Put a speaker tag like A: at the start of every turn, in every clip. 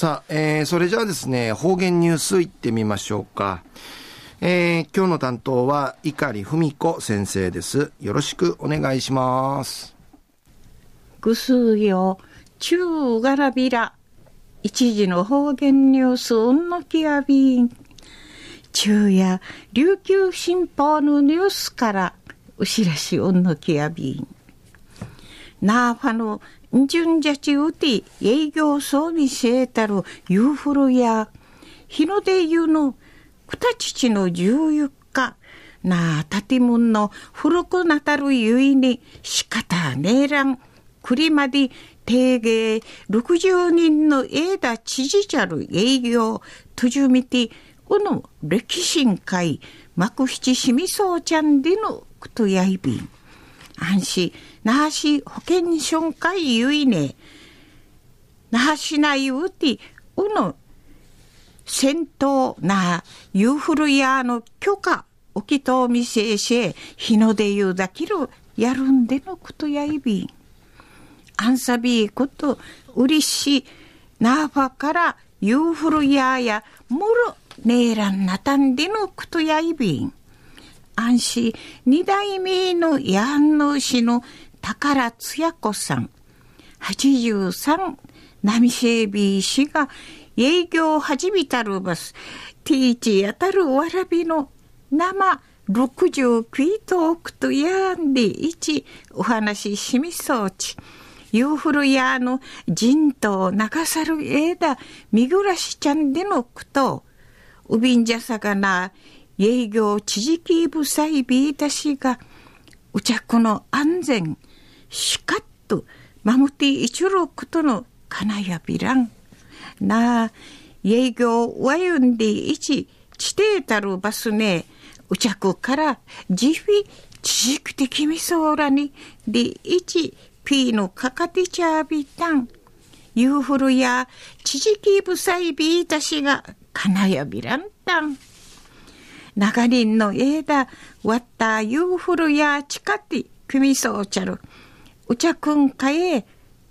A: さあ、えー、それじゃあですね、方言ニュースいってみましょうか。えー、今日の担当は碇文子先生です。よろしくお願いします。
B: ぐすよ、中がらびら。一時の方言ニュース、うんのきやびん。昼夜、琉球新報のニュースから、うしらしうんのきやびん。なあファの、んじゅんじゃちうて、営業装備せえたる、ゆうふるや、日の出ゆうの、くたちちの重油か、なあ、建物の古くなたるゆいに、しかたねえらん、くりまで、定芸60人の枝知事じゃる営業、とじゅみて、この歴史会、幕七しみそうちゃんでのくとやいびん。安心、那覇市保健省会ゆいね、那覇市内うて、うの戦闘なユーフルヤーの許可、おきとみせいせ、日の出ゆうだける、やるんでのことやいびん。アンサビーこと、うりし、ナーファからユーフルヤーや、もろ、ねえらんなたんでのことやいびん。安心、二代目のやんのしの宝津や子さん、83、波シェービー氏が営業を始めたるバス、ティーチやたるわらびの生60クイトークとやんで一お話ししみそうち。ユーフルヤーの人頭流さる枝、みぐらしちゃんでのくと、うびんじゃさがな、営業知識部裁ビータ氏が、うちゃくの安全、しかっと、守っていちることのかなやびらん。なあ、営業わゆんでいち、地底たるバスね、うちゃくからじフ知識的みそうらに、でいち、ピーのかかてちゃびたん。ユーフルや知識ぶさいびいたしが、かなやびらんたん。長林の枝、割ったユーフルやちかて、組みそうちゃる。うちゃくんかえ、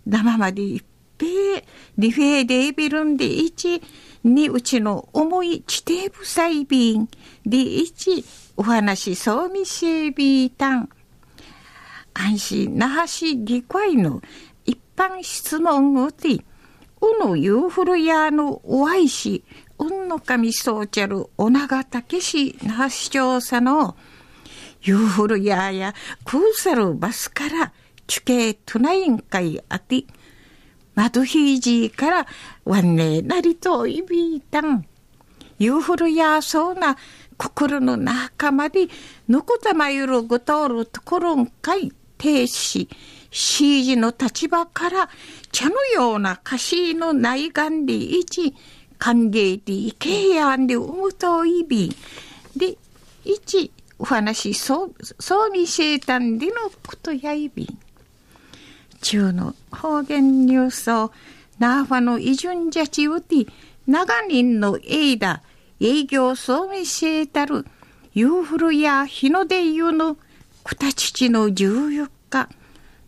B: 生までいっぺえ、リフェーデービルンでいち、にうちの重い地底部細便でいち、お話そうみせびたん。安心那覇市議会の一般質問をて、うのユーフルヤのお愛し、うんの神そうちゃるお長竹市那覇市長さの、ユーフルヤやクーサルバスから地形トナイン会あて、マドヒージーからワンネなりといびいたん。ユーフルやそうな心の中までのこたまゆるごとるところんかい停止、シージの立場から茶のような歌詞の内眼で一、歓迎でいけやんでうむといび。で、一、お話、そう、そう見せたんでのことやいびん。中の方言ニュースを、ナーファのイジュンジャチウティ、長人のエイダ、営業そう見せたる、ユーフルや日の出湯の、くたちちの重油か、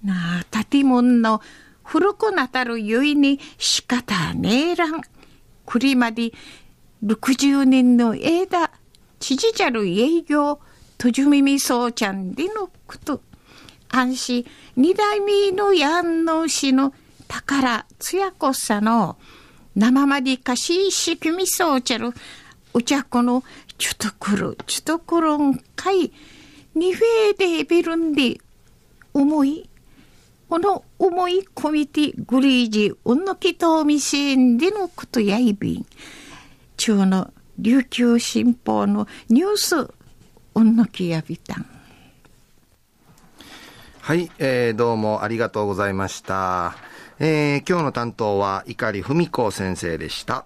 B: なあ、建物の古くなたるゆいに仕方ねえらん。くりまで60年の枝、ちじじゃる営業、とじゅみみそうちゃんでのこと。安心、二代目のやんのうしの宝つやこさの生までかししきみそうちゃるうちゃこのちょっとくるちょっとくるんかいにフェーデビルンで思いこの思い込みてグリージうんのきとみせんでのことやいびん中の琉球新報のニュースうんのきやびたん
A: はい、えー、どうもありがとうございました。えー、今日の担当は碇文子先生でした。